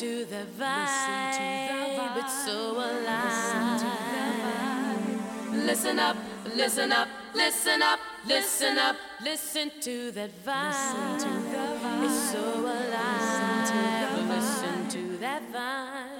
listen to the vibe. It's so alive. Listen up, listen up, listen up, listen up, listen to that vibe. It's so alive. Listen to that vibe. Ooh,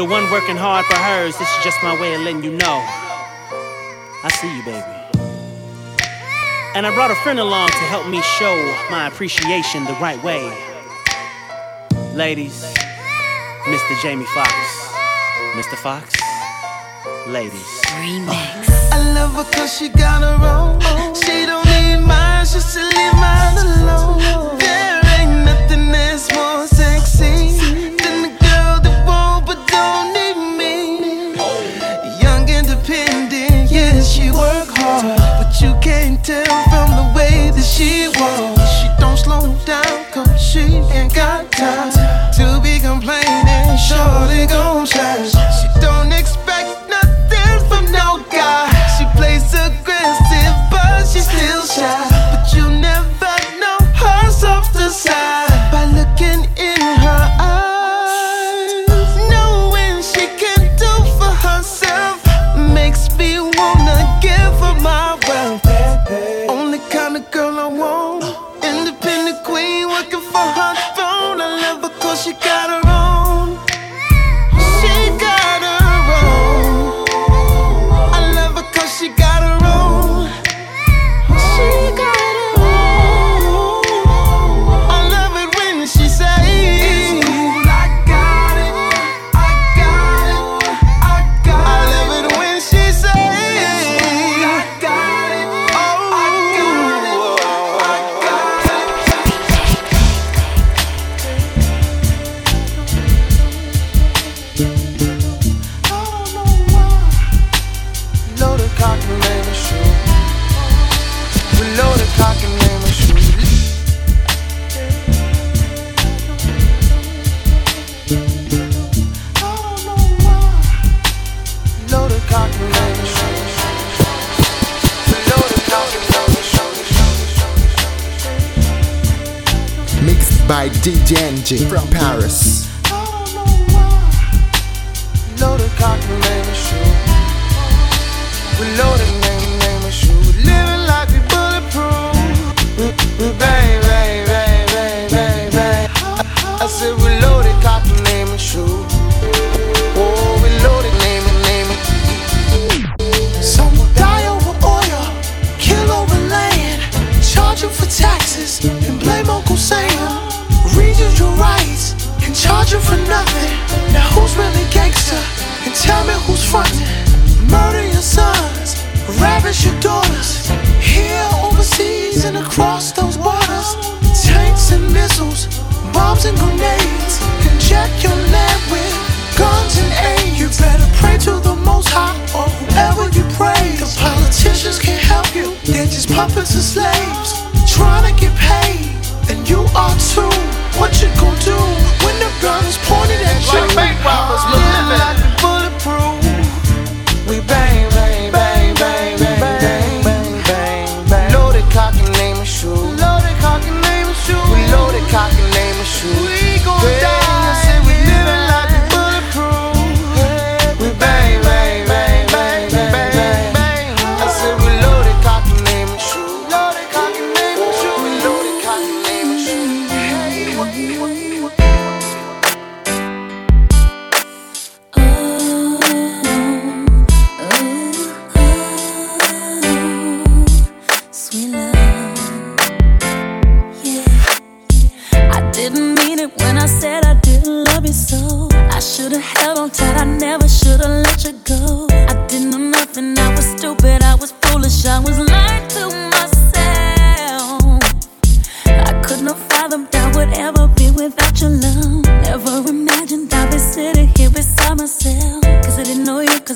the one working hard for hers. This is just my way of letting you know. I see you, baby. And I brought a friend along to help me show my appreciation the right way. Ladies, Mr. Jamie Foxx. Mr. Foxx, ladies. Remix. I love her cause she got her own. She don't need mine, she should leave mine alone. There ain't nothing that's more she wants. She don't slow down, cause she ain't got time to be complaining. Shorty gon' shine.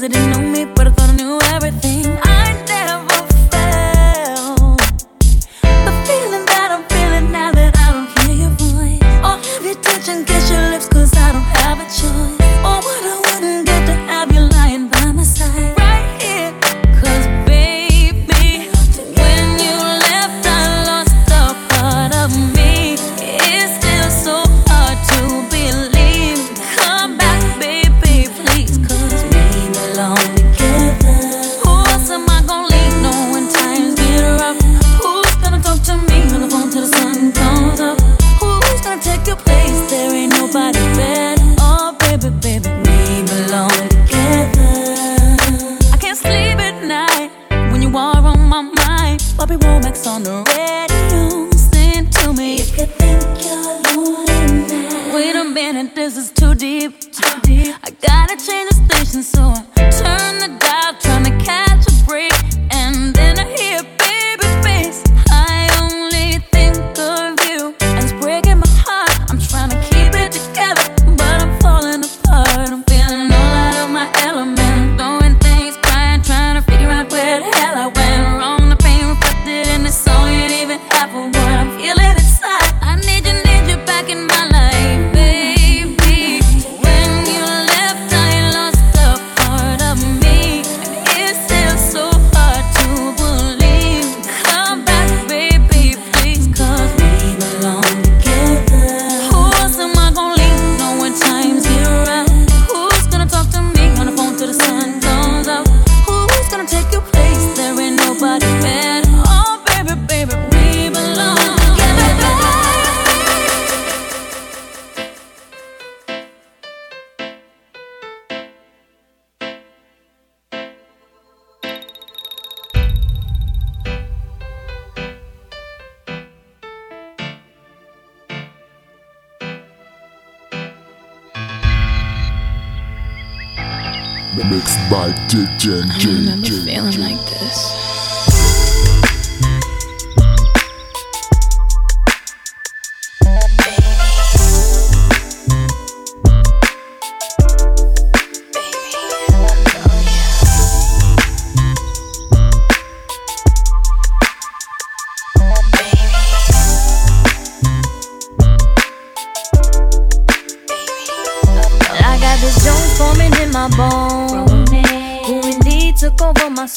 it and know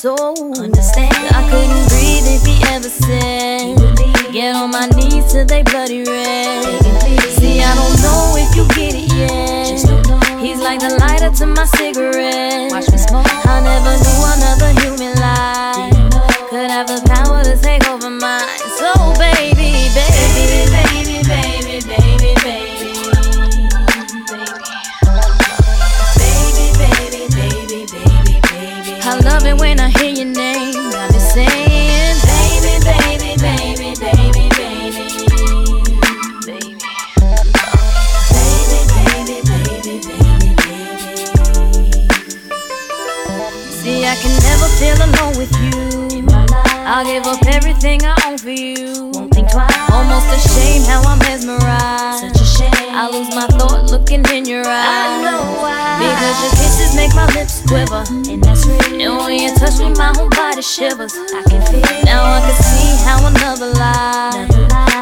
soul. Understand? I couldn't breathe if he ever said. Get on my knees till they bloody red. See, I don't know if you get it yet. He's like the lighter to my cigarette. Watch me smoke. I never knew another human. how I'm mesmerized. Such a shame. I lose my thought looking in your eyes. I know why. Because your kisses make my lips quiver, and that's real. And when you touch me, my whole body shivers. I can feel. It. Now I can see how another lie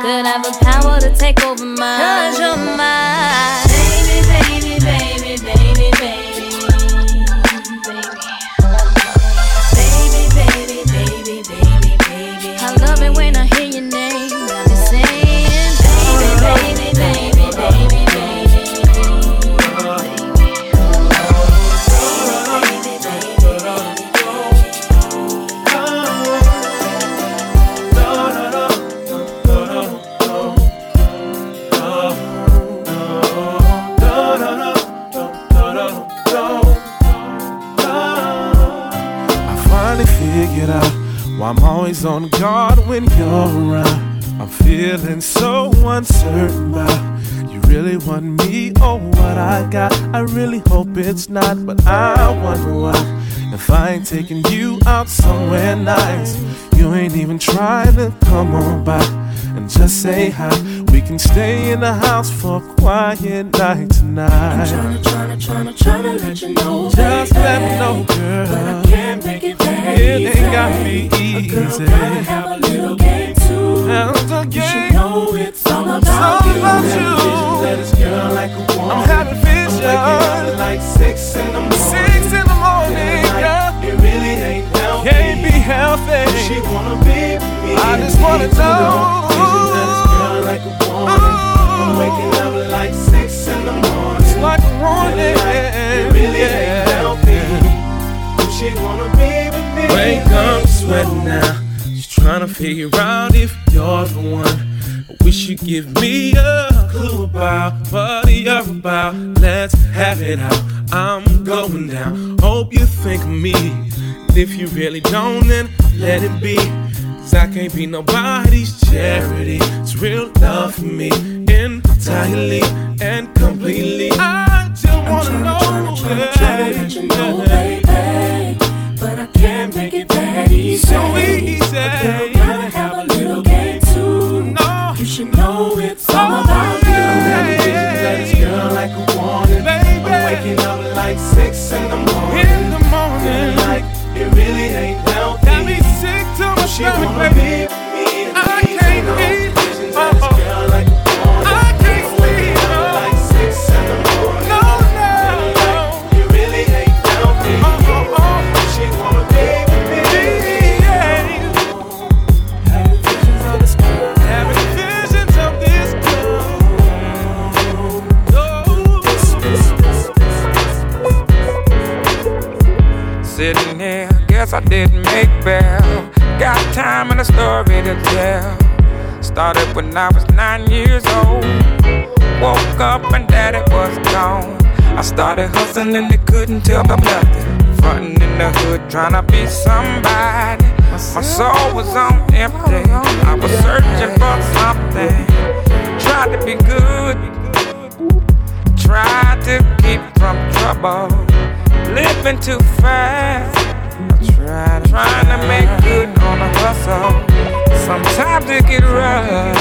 could have the power to take over mine. Cause you're mine, baby, baby, baby, baby, baby. It's not, but I wonder why. If I ain't taking you out somewhere nice, you ain't even trying to come on by and just say hi. We can stay in the house for a quiet night tonight. I'm tryna, tryna, tryna, tryna let you know. Just baby, let me know, girl. But I can't make it that It easy. ain't got me easy. A girl gotta have a little game too. Have a You should know it's all about all you. about Having you. Like six in the morning. Six in the morning, girl. It really ain't healthy. Can't be healthy. She wanna be with me. I just wanna know. Visions of this girl like a woman. I'm waking up like six in the morning. It's like a warning. It really ain't healthy. She wanna be with me. Wake up, sweating now. Just trying to figure out if you're the one. I wish you'd give me a clue about what you're about. Let's have it out. I'm going down. Hope you think of me. If you really don't, then let it be. Cause I can't be nobody's charity. It's real love for me entirely and completely. I just wanna know. Tryna, tryna know. But I can't make it that easy. So easy. A Having visions of this girl. Sitting here, I guess I didn't make bail. Got time and a story to tell. Started when I was nine years old. Woke up and daddy was gone. I started hustling and they couldn't tell me nothing. Frontin' in the hood, trying to be somebody. My soul was on empty. I was searching for something. Tried to be good. Tried to keep from trouble. Living too fast. Trying, trying to make good on a hustle. Sometimes it get rough.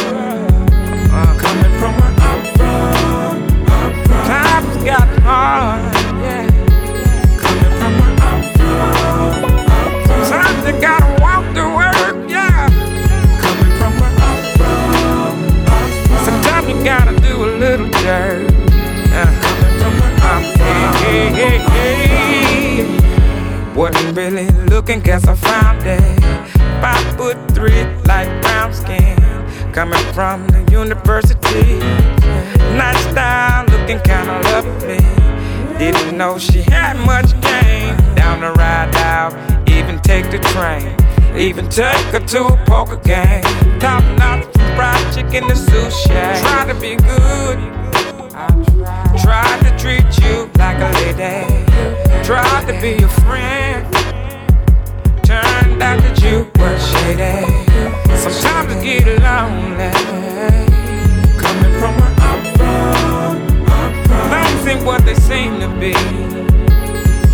Coming from where I'm from, I'm from. Times got hard, yeah. Coming from where I'm from, Sometimes you gotta walk work, yeah. Coming from where I'm from, I'm from. Sometimes you gotta do a little dirt. Yeah. From where I'm from, hey, hey, hey. Wasn't really looking, guess I found it. Five foot three, light brown skin. Coming from the university. Nice style, looking kinda lovely. Didn't know she had much game. Down the ride out, even take the train. Even take her to a poker game. Top notch fried chicken to sushi. Try to be good. Tried to treat you like a lady. Tried to be your friend. Turned out that you were shady. Sometimes I get lonely. Coming from where I'm from. Things ain't what they seem to be.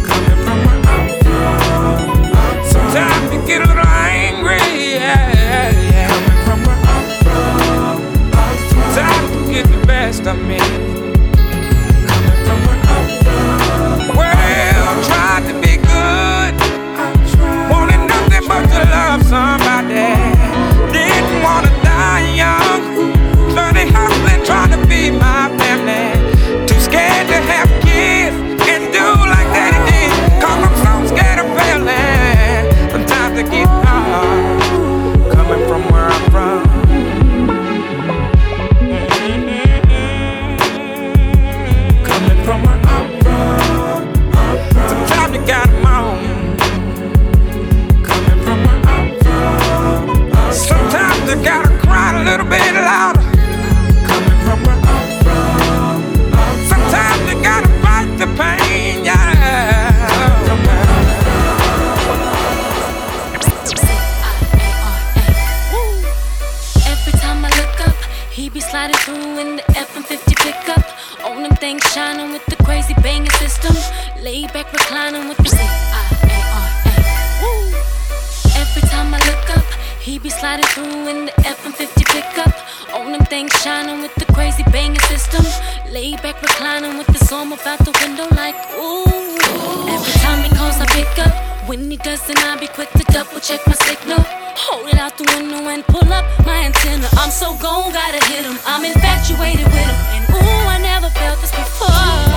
Coming from where I'm from, Sometimes you get a little angry. Yeah, yeah. Coming from where I'm from. Sometimes you get the best of me. Well, tried to be good. Wanted nothing but to love somebody. Didn't wanna die young. Learning hustling, trying to be my shining with the crazy banging system. Laid back reclining with the C-I-A-R-A. Every time I look up, he be sliding through in the F-150 pickup. On them things shining with the crazy banging system. Laid back reclining with the song out the window like ooh. Every time he calls, I pick up. When he doesn't, I be quick to double check my signal. Hold it out the window and pull up my antenna. I'm so gone, gotta hit him. I'm infatuated with him. And ooh, I never felt this before.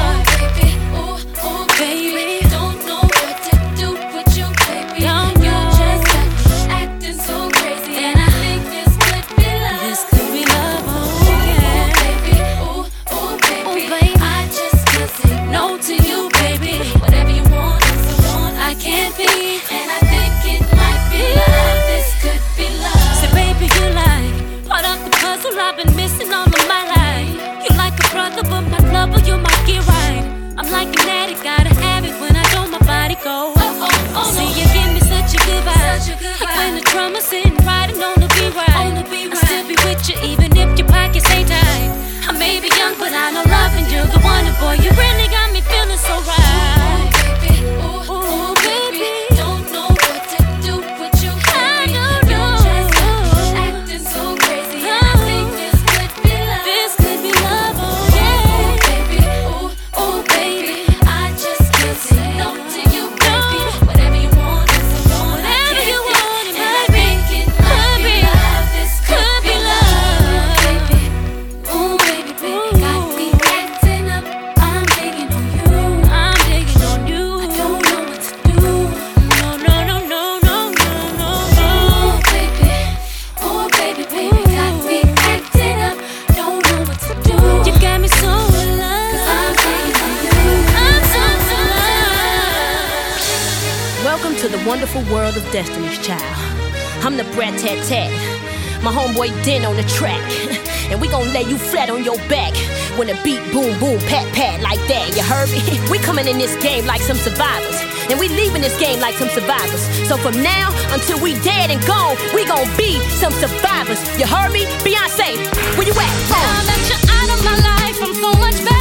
Homeboy Den on the track. And we gon' lay you flat on your back. When the beat boom boom pat pat like that, you heard me? We coming in this game like some survivors. And we leaving this game like some survivors. So from now until we dead and gone, we gon' be some survivors. You heard me? Beyonce, where you at? Now that you're out of my life, I'm so much better.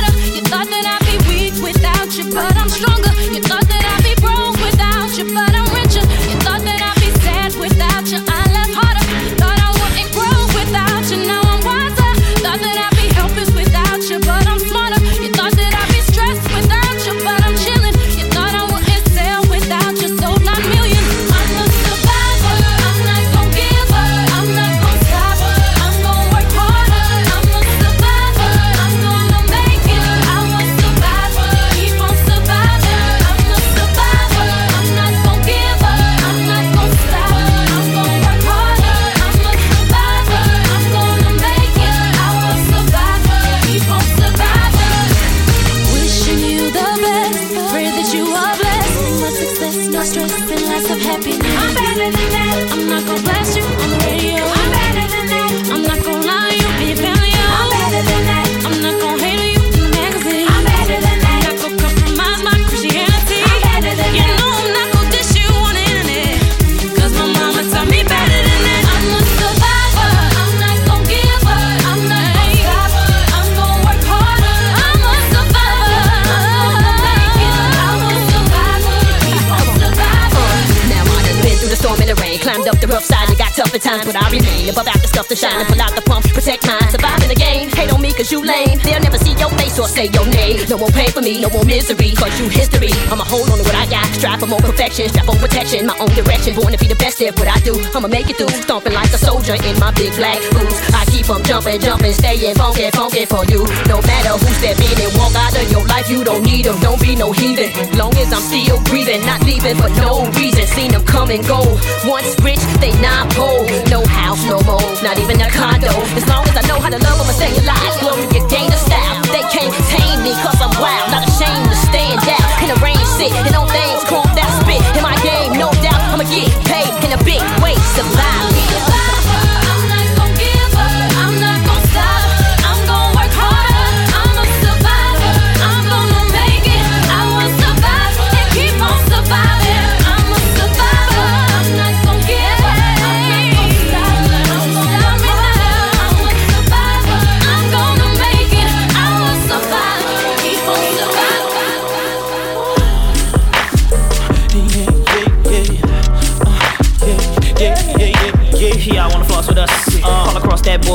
Side and got tough at times, but I remain. Above out the stuff to shine and pull out the pump, protect mine, surviving the game. Hate on me cause you lame, they'll never your face or say your name. No more pain for me, no more misery, cause you history. I'ma hold on to what I got, strive for more perfection, strive for protection, my own direction, born to be the best at what I do. I'ma make it through, stomping like a soldier in my big black boots. I keep on jumping, jumping, staying funky, funky for you. No matter who step in and walk out of your life, you don't need them, don't be no heathen. Long as I'm still breathing, not leaving for no reason. Seen them come and go. Once rich, they not poor. No house, no more, not even a condo. As long as I know how to love, I'ma stay alive. Glory, you gain the style. They can't tame me, cause I'm wild. Not ashamed to stand out. In the rain, sit, and on things,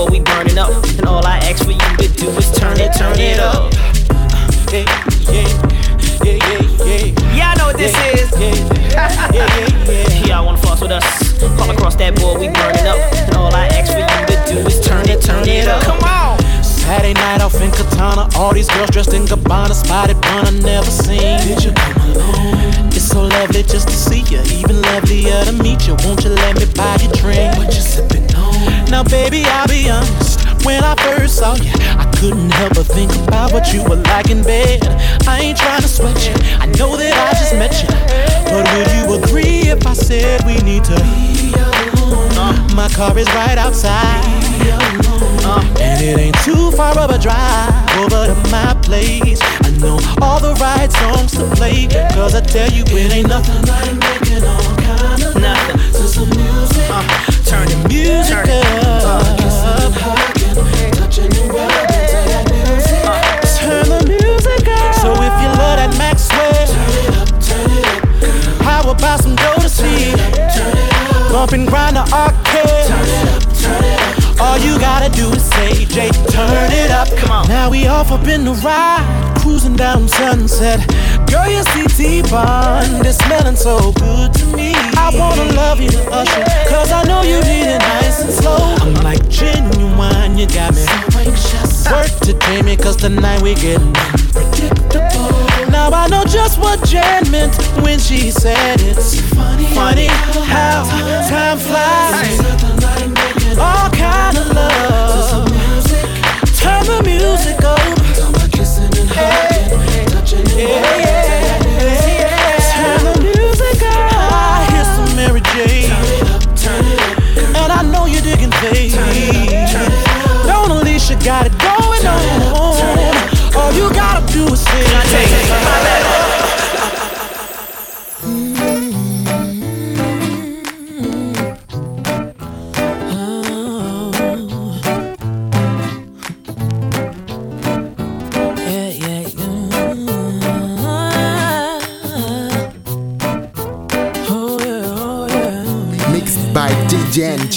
burning up. And all I ask for you to do is turn it, turn it up. Yeah, yeah, yeah, yeah, yeah. Yeah, I know what this is. Yeah, yeah, yeah, yeah. Y'all wanna fuss with us? Call across that board, we burning up. And all I ask for you to do is turn it, turn it up. Come on. Saturday night off in Katana, all these girls dressed in Gabbana, spotted bun I never seen. Did you come along? It's so lovely just to see you, even lovelier to meet you. Won't you let me buy you drink? What you sipping on? Now, baby, I'll be honest. When I first saw you, I couldn't help but think about what you were like in bed. I ain't trying to sweat you. I know that I just met you, but would you agree if I said we need to? be alone? my car is right outside. Uh, and it ain't too far of a drive over to my place. I know all the right songs to play. Cause I tell you, it ain't nothing like making to some music. Uh, turn the music turn up. Kissing and hugging, touching and rubbing to that music. Turn the music up. So if you love that Maxwell, turn it up, turn it up. How about some Jodeci? Turn it up. Bump and grind the arcade. Turn it up, turn it up. All you gotta do is say, Jay, turn it up. Come on. Now we off up in the ride, cruising down sunset. Girl, your CT bond is smelling so good to me. I wanna love you to Usher, cause I know you need it nice and slow. I'm like Ginuwine, you got me so. Work to take me, cause tonight we getting unpredictable. Now I know just what Jan meant when she said it's funny, how time flies. All kind of love. Turn the music up. Yeah, yeah, yeah.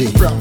NJ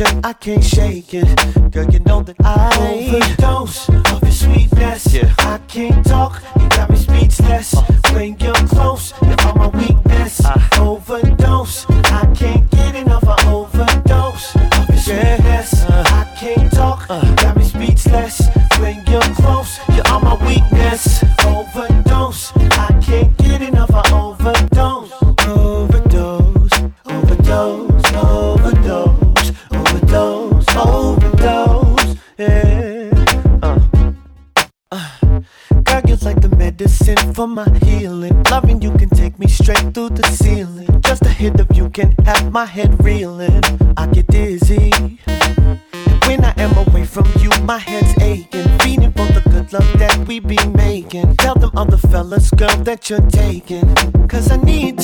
addiction, I can't shake it. Girl, you know that I overdose for my healing. Loving you can take me straight through the ceiling. Just a hit of you can have my head reeling. I get dizzy. When I am away from you, my head's aching. Feeding for the good love that we be making. Tell them other fellas, girl, that you're taking. Cause I need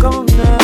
gonna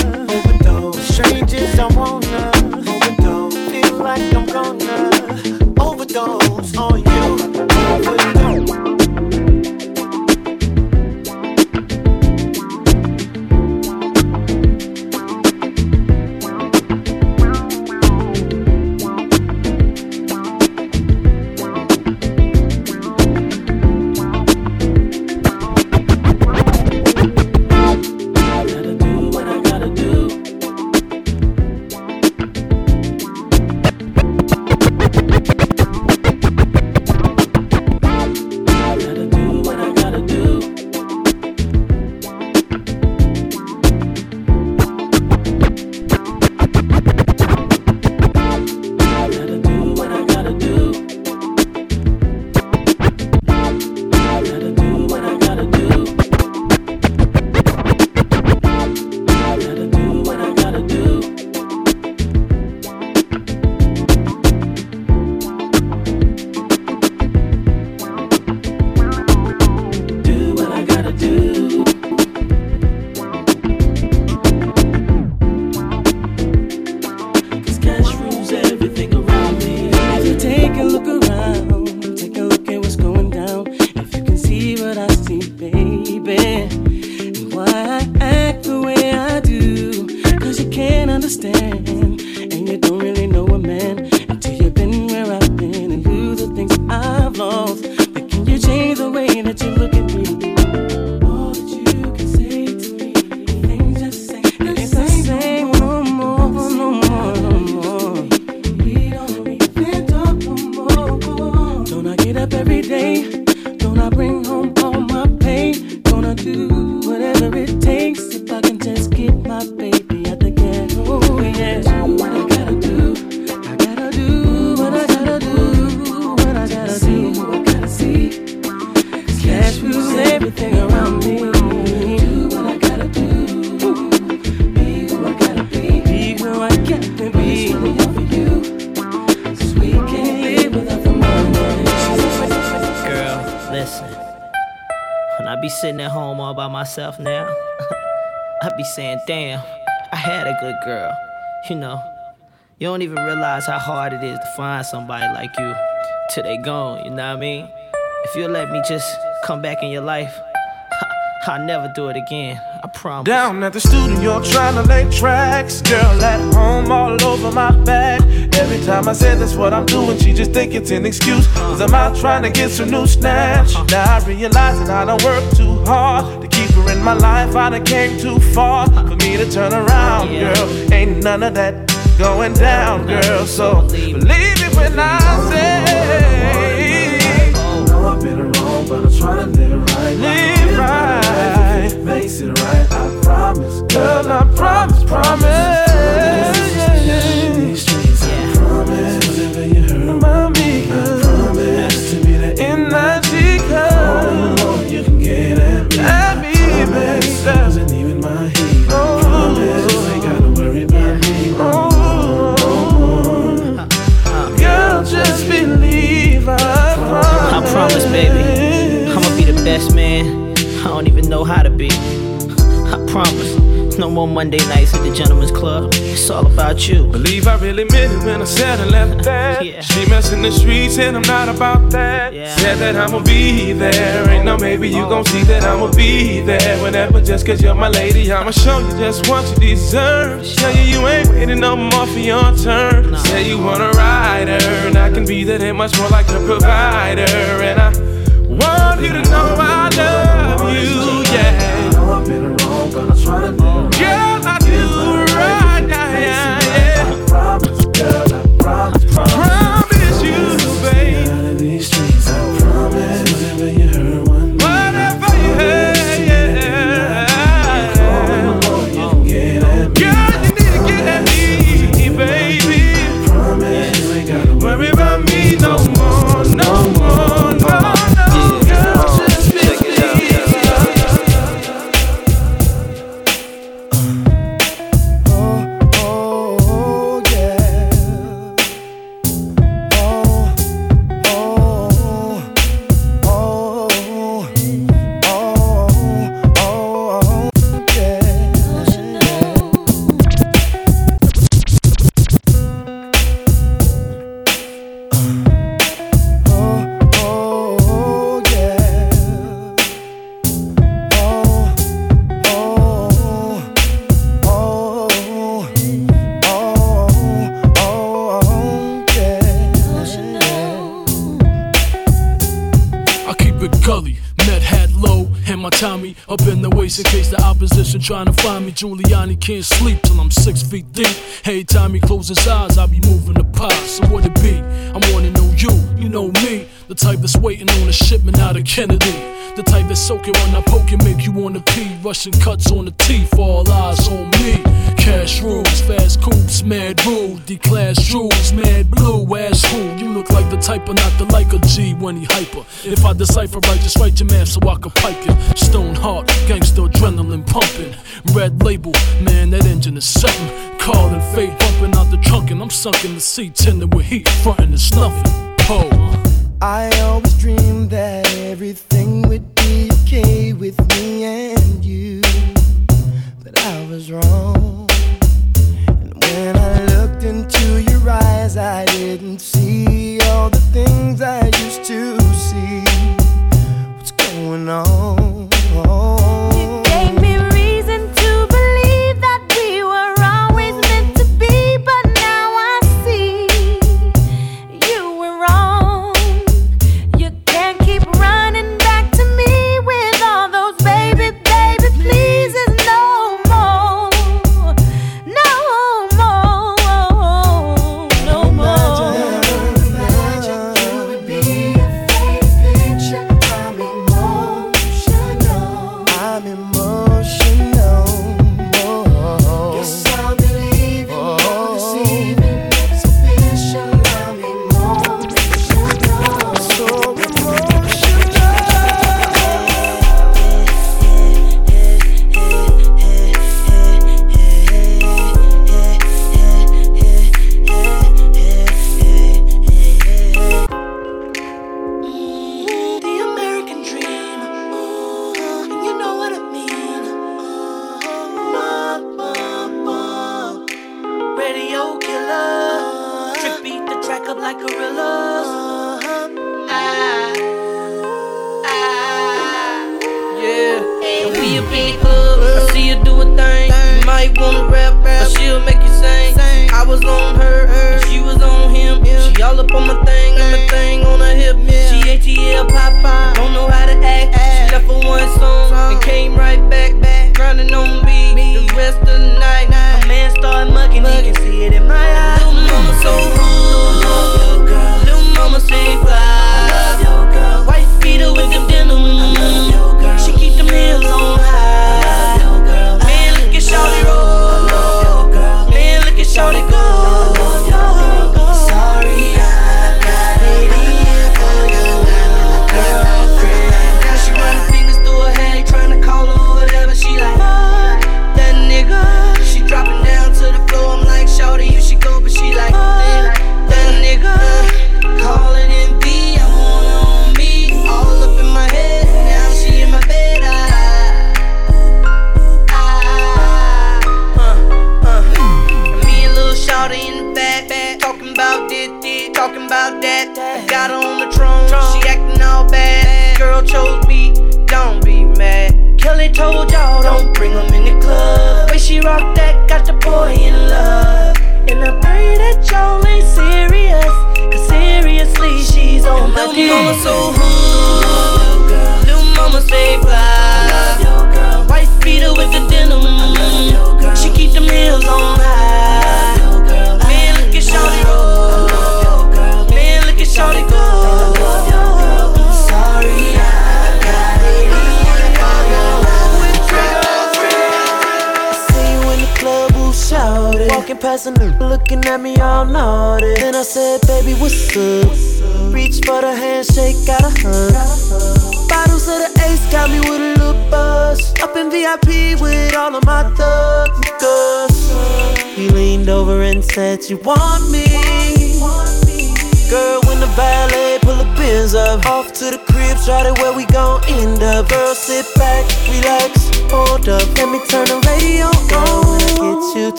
myself now, I be saying, damn, I had a good girl. You know, you don't even realize how hard it is to find somebody like you till they gone, you know what I mean? If you'll let me just come back in your life, I'll never do it again. I promise. Down at the studio you're trying to lay tracks. Girl at home all over my back. Every time I say that's what I'm doing, she just think it's an excuse. Cause I'm out trying to get some new snatch. Now I realize that I don't work too hard to keep her in my life. I done came too far for me to turn around, girl. Ain't none of that going down, girl. So believe me when I say. I know I've been wrong, but I'm trying to live right. Live right. Makes it right, I promise. Girl, I promise, promise. promise, best man. I don't even know how to be. I promise. No more Monday nights at the Gentleman's Club. It's all about you. Believe I really meant it when I said I left that. Yeah. She messing the streets and I'm not about that. Yeah. Said that I'ma be there. Ain't no maybe you gon' see that I'ma be there. Whenever just cause you're my lady, I'ma show you just what you deserve. Show you you ain't waiting no more for your turn. Say you want a rider, and I can be that and much more like a provider. And I want you to know I love it gully, met hat low, and my Tommy up in the waist in case the opposition trying to find me. Giuliani can't sleep till I'm six feet deep. Hey, time he closes his eyes, I be moving the pot. So what it be? I wanna know you, you know me, the type that's waiting on a shipment out of Kennedy. The type that's soaking when I poke and make you wanna pee. Russian cuts on the teeth, all eyes on me. Cash rules, fast coops, mad rule. D-class jewels, mad blue, ass who? You look like the type of not the like a G when he hyper. If I decipher right, just write your math so I can pipe you. Stone heart, gangster adrenaline pumping. Red label, man, that engine is something. Calling fate, bumping out the trunk, and I'm sunk in the seat, tending with heat, frontin'. Oh. I always dreamed that everything would be okay with me and you, but I was wrong. And when I looked into your eyes, I didn't see all the things I used to see. What's going on? Gave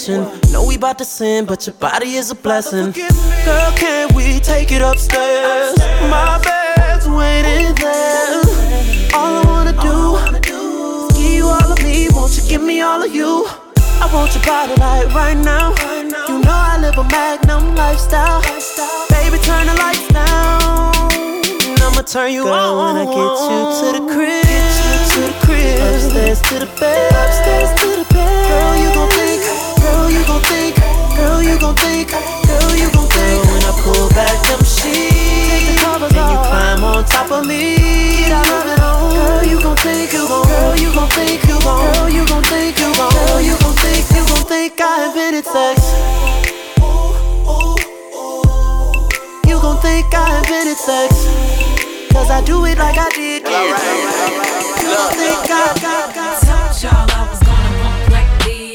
confession, know we bout to sin, but your body is a blessing. Girl, can we take it upstairs? My bed's waiting there. All I wanna do is give you all of me. Won't you give me all of you? I want your body like right now. You know I live a magnum lifestyle. Baby, turn the lights down. And I'ma turn you Girl, on. when I get you to the crib, get you to the crib, upstairs to the bed, upstairs to the bed. Girl, you gon' girl, you gon' think, girl, you gon' think, girl, you gon' think. Girl, when I pull back them sheets, and you climb on top of me, get out of it on. Girl, you gon' think, you gon', girl, you gon' think, you gon', girl, you gon' think, you gon', girl, you gon' think, you gon' think I invented sex. You gon' think I invented sex. Cause I do it like I did. Yeah. You gon' think I, I, I, Told y'all I was gonna bump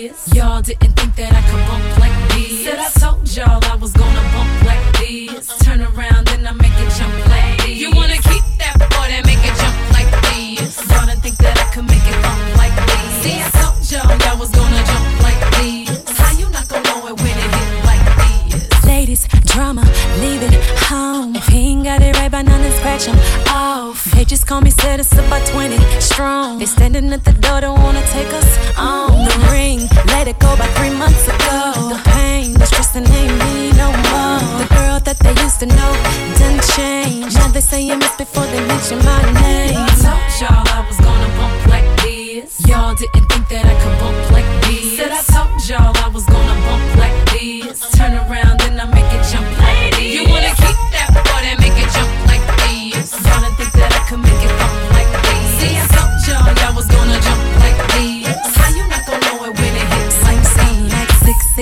like. Y'all didn't think that I could bump like this. Said I told y'all I was gonna bump just call me set us up by 20 strong. They standing at the door, don't wanna take us on. The ring, let it go by three months ago. The pain, the stress, and ain't me no more. The girl that they used to know done changed. Now they say you miss before they mention my name. I told y'all I was gonna bump like this. Y'all didn't think that I could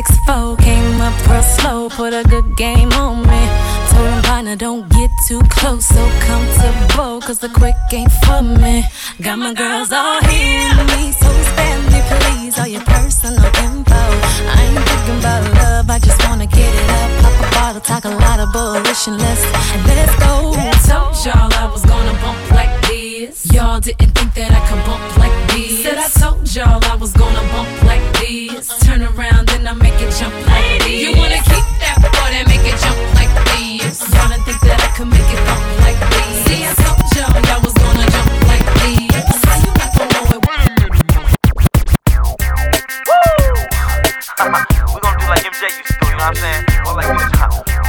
664 came up real slow, put a good game on me. Told him, partner, don't get too close, so comfortable, cause the quick ain't for me. Got my girls all here with me, so spare me, please, all your personal info. I ain't thinking about love, I just wanna get it up. Pop a bottle, talk a lot of bullish, and let's, let's go. I told y'all I was gonna bump like this. Y'all didn't think that I could bump like this. Said I told y'all I was gonna bump like this. Turn around and I You wanna keep that that make it jump like this. Y'all didn't think that I could make it bump like this. See, I told y'all y'all was gonna jump like this. How you not gonna know it? We're gonna do like MJ used to do, you know what I'm saying? Or like this time. Check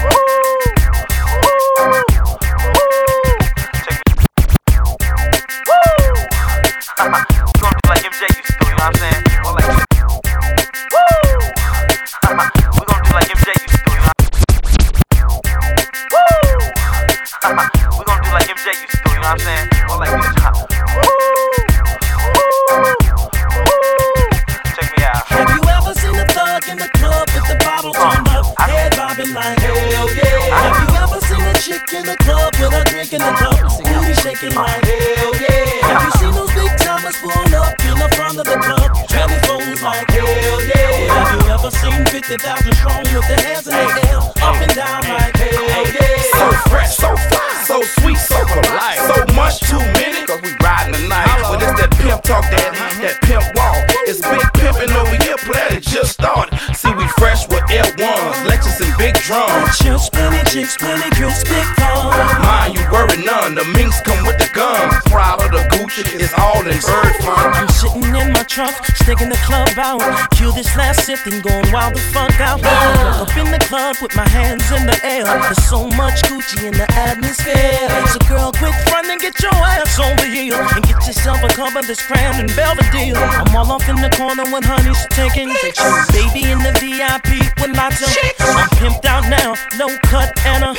sip going wild the fuck out. Up in the club with my hands in the air. There's so much Gucci in the atmosphere. So girl, quick front and get your ass over here and get yourself a cup of this cran and Belvedere. I'm all off in the corner when honey's taking pictures. Baby in the VIP with lots of. I'm pimped out now, no cut and a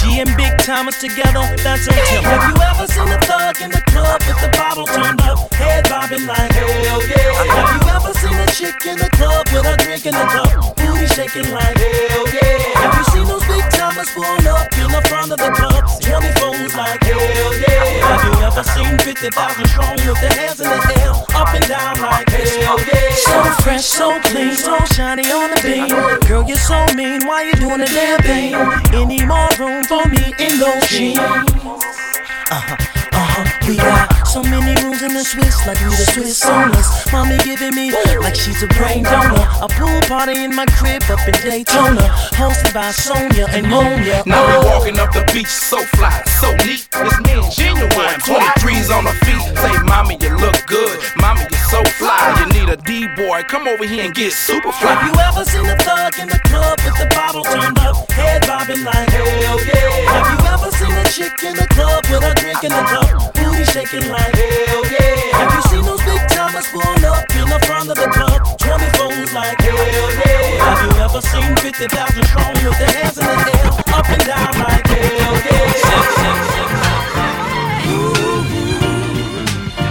G and Big Thomas together. That's a tip. Have you ever seen a thug in the club with the bottle turned in the club with a drink in the cup, booty shaking like hell yeah? Have you seen those Big Thomas pull up in the front of the club, 24s like hell yeah? Have you ever seen 50,000 strong with their hands in the air, up and down like hell yeah? So fresh, so clean, so shiny on the beam. Girl, you're so mean, why you doing the damn thing? Any more room for me in those jeans? Uh-huh, uh-huh. We got so many rooms in the Swiss, like we the Swiss owners. Mommy giving me like she's a brain donor. A pool party in my crib up in Daytona, hosted by Sonia and Monia. Now we walking up the beach, so fly, so neat. It's me and Ginuwine. 23s on the feet. Say, mommy, you look good. Mommy, you so fly. You need a D boy. Come over here and get super fly. Have you ever seen a thug in the club with the bottle turned up, head bobbing like hell yeah? Have you ever seen a chick in the club with a drink in the cup, booty shaking like hell yeah? Those big up in the front of the club, 24s like hell yeah? Have you ever seen 50,000 strong with their hands in the air, up and down like hell yeah? Ooh,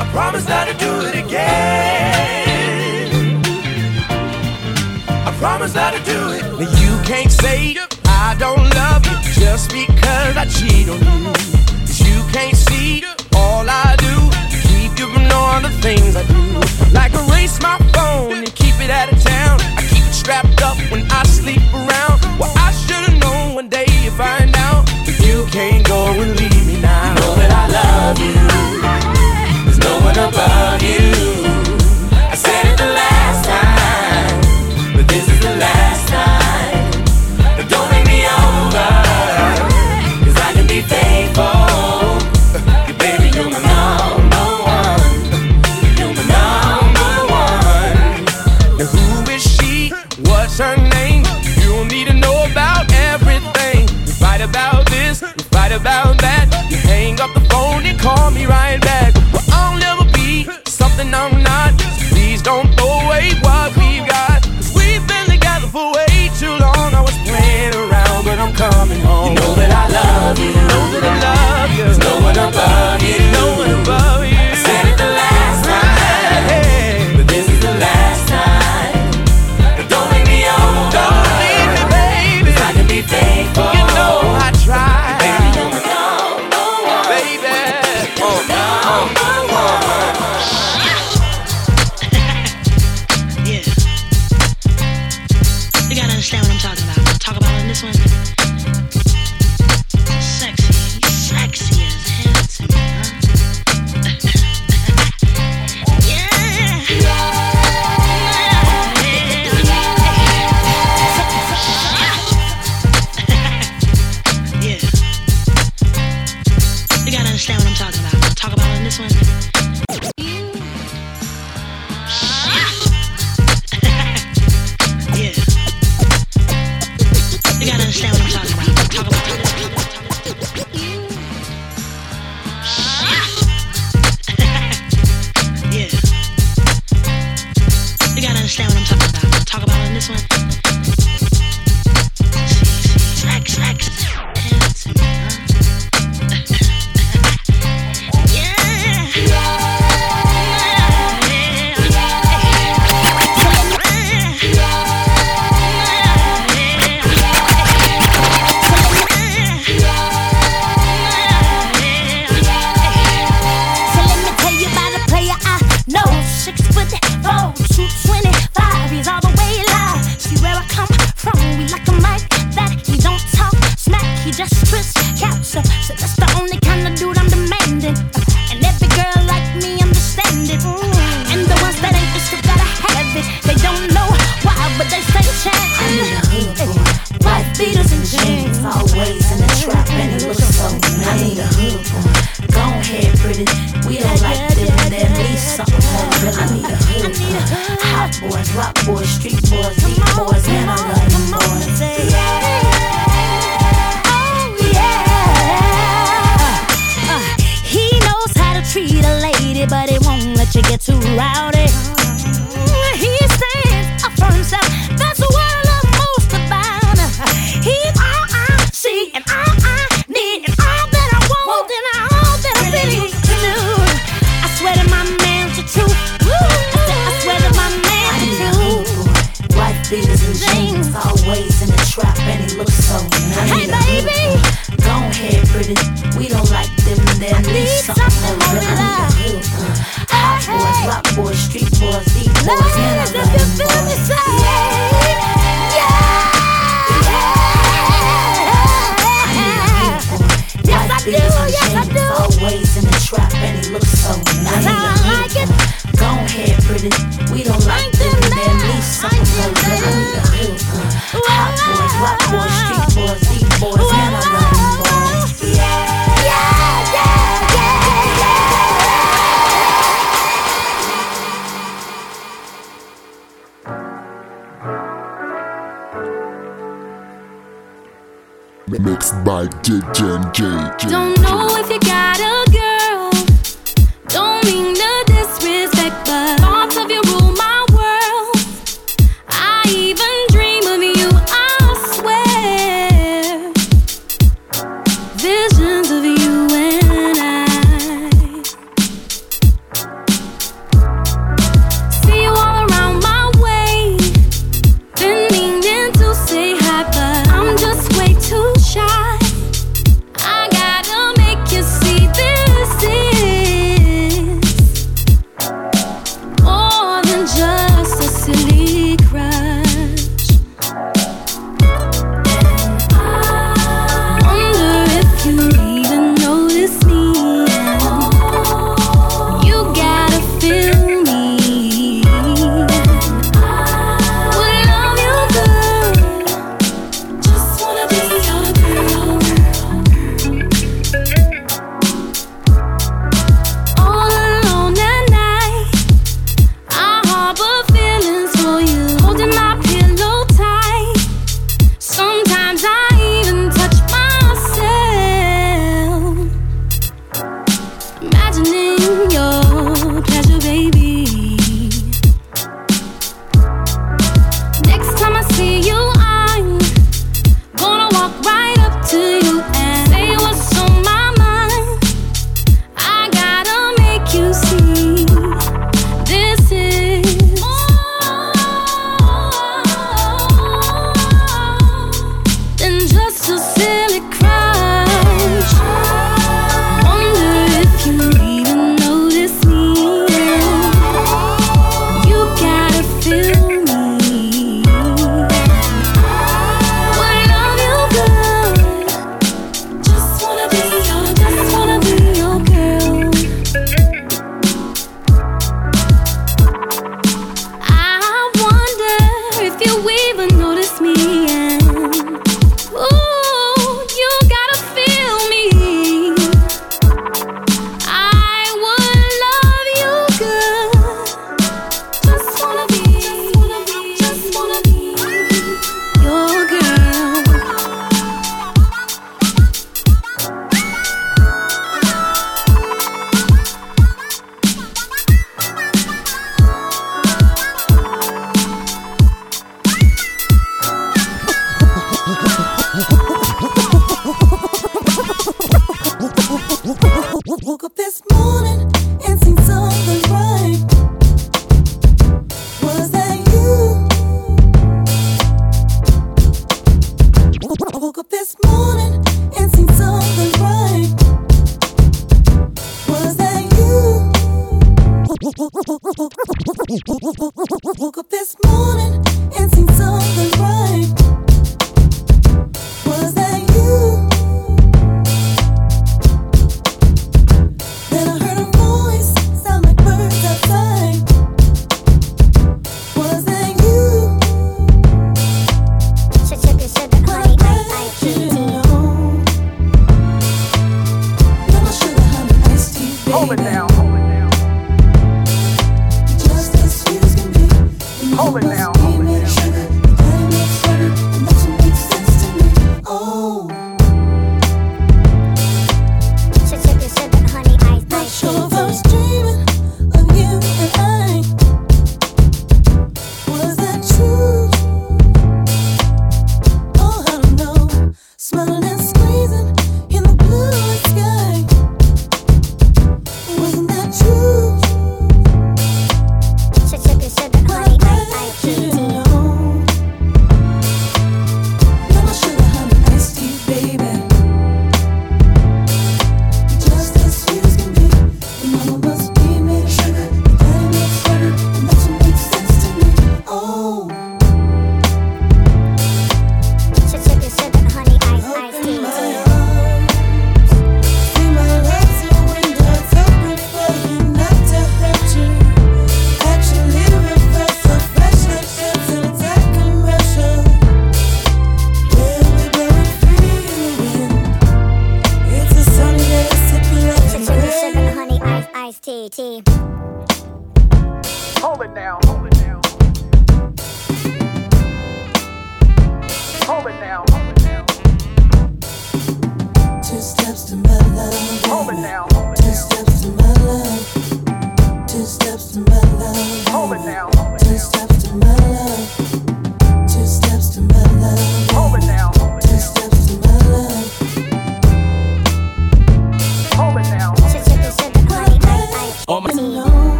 I promise not to do it again. I promise not to do it. But you can't say I don't love you just because I cheat on you. 'Cause you can't see all I do the things I do. Like erase my phone and keep it out of town. I keep it strapped up when I sleep around. Well, I should've known one day you find out. But you can't go and leave me now. You know that I love you. There's no one above you.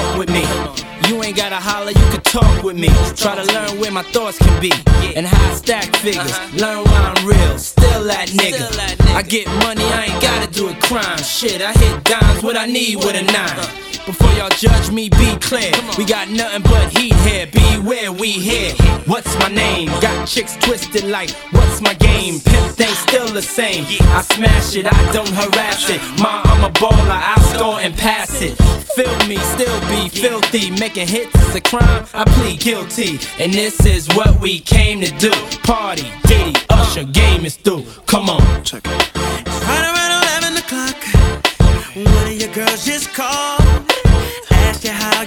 walk with me. You ain't gotta holler, you can talk with me. Try to learn where my thoughts can be and how I stack figures. Uh-huh. Learn why I'm real, still that nigga. I get money, I ain't gotta do a crime. Shit, I hit dimes, what I need with a nine. Uh-huh. Before y'all judge me, be clear. We got nothing but heat here. Beware, we here. What's my name? Got chicks twisted like, what's my game? Pimp thing still the same. I smash it, I don't harass it. Ma, I'm a baller, I score and pass it. Feel me, still be filthy. Making hits is a crime, I plead guilty. And this is what we came to do. Party, Diddy, Usher, game is through. Come on. Check it. Right around 11 o'clock, one of your girls just called.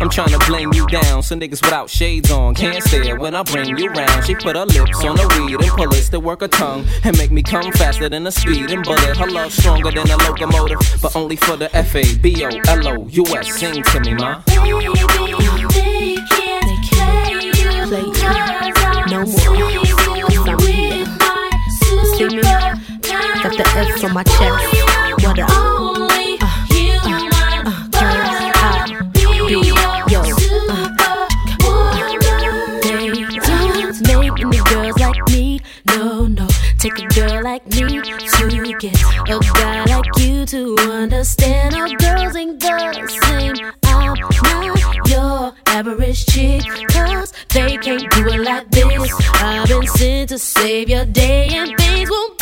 I'm trying to blame you down. So niggas without shades on can't stare when I bring you round. She put her lips on the weed and pullets to work her tongue and make me come faster than a speeding bullet. Her love stronger than a locomotive, but only for the F A B O L O U S. Sing to me, ma. They can't play you. No more. See me? Got the F on my chest. What up? Sent to save your day, and things won't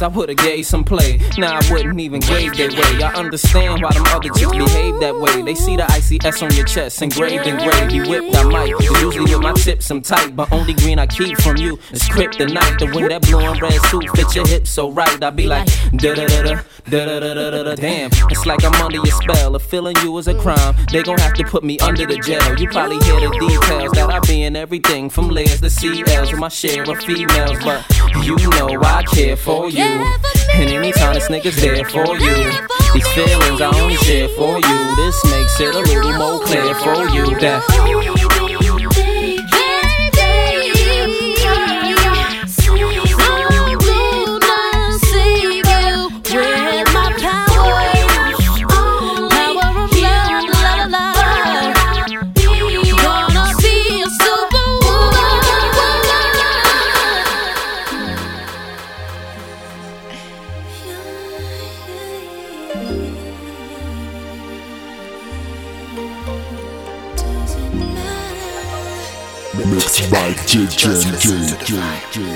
times I would've gave some play. Now nah, I wouldn't even gave their way. I understand why them other chicks behave that way. They see the ICS on your chest, engraved and gray. Be whipped, I might. Cause usually with my tips, I'm tight. But only green I keep from you is kryptonite. The wind that blue and red suit fit your hips so right. I be like, da da da da, da da da da da Damn, it's like I'm under your spell. If feeling you is a crime, they gon' have to put me under the jail. You probably hear the details that I be in everything from layers to CLs with my share of females. But you know I care for you. And anytime this nigga's there for you, these feelings I only share for you. This makes it a little more clear for you that. Joule.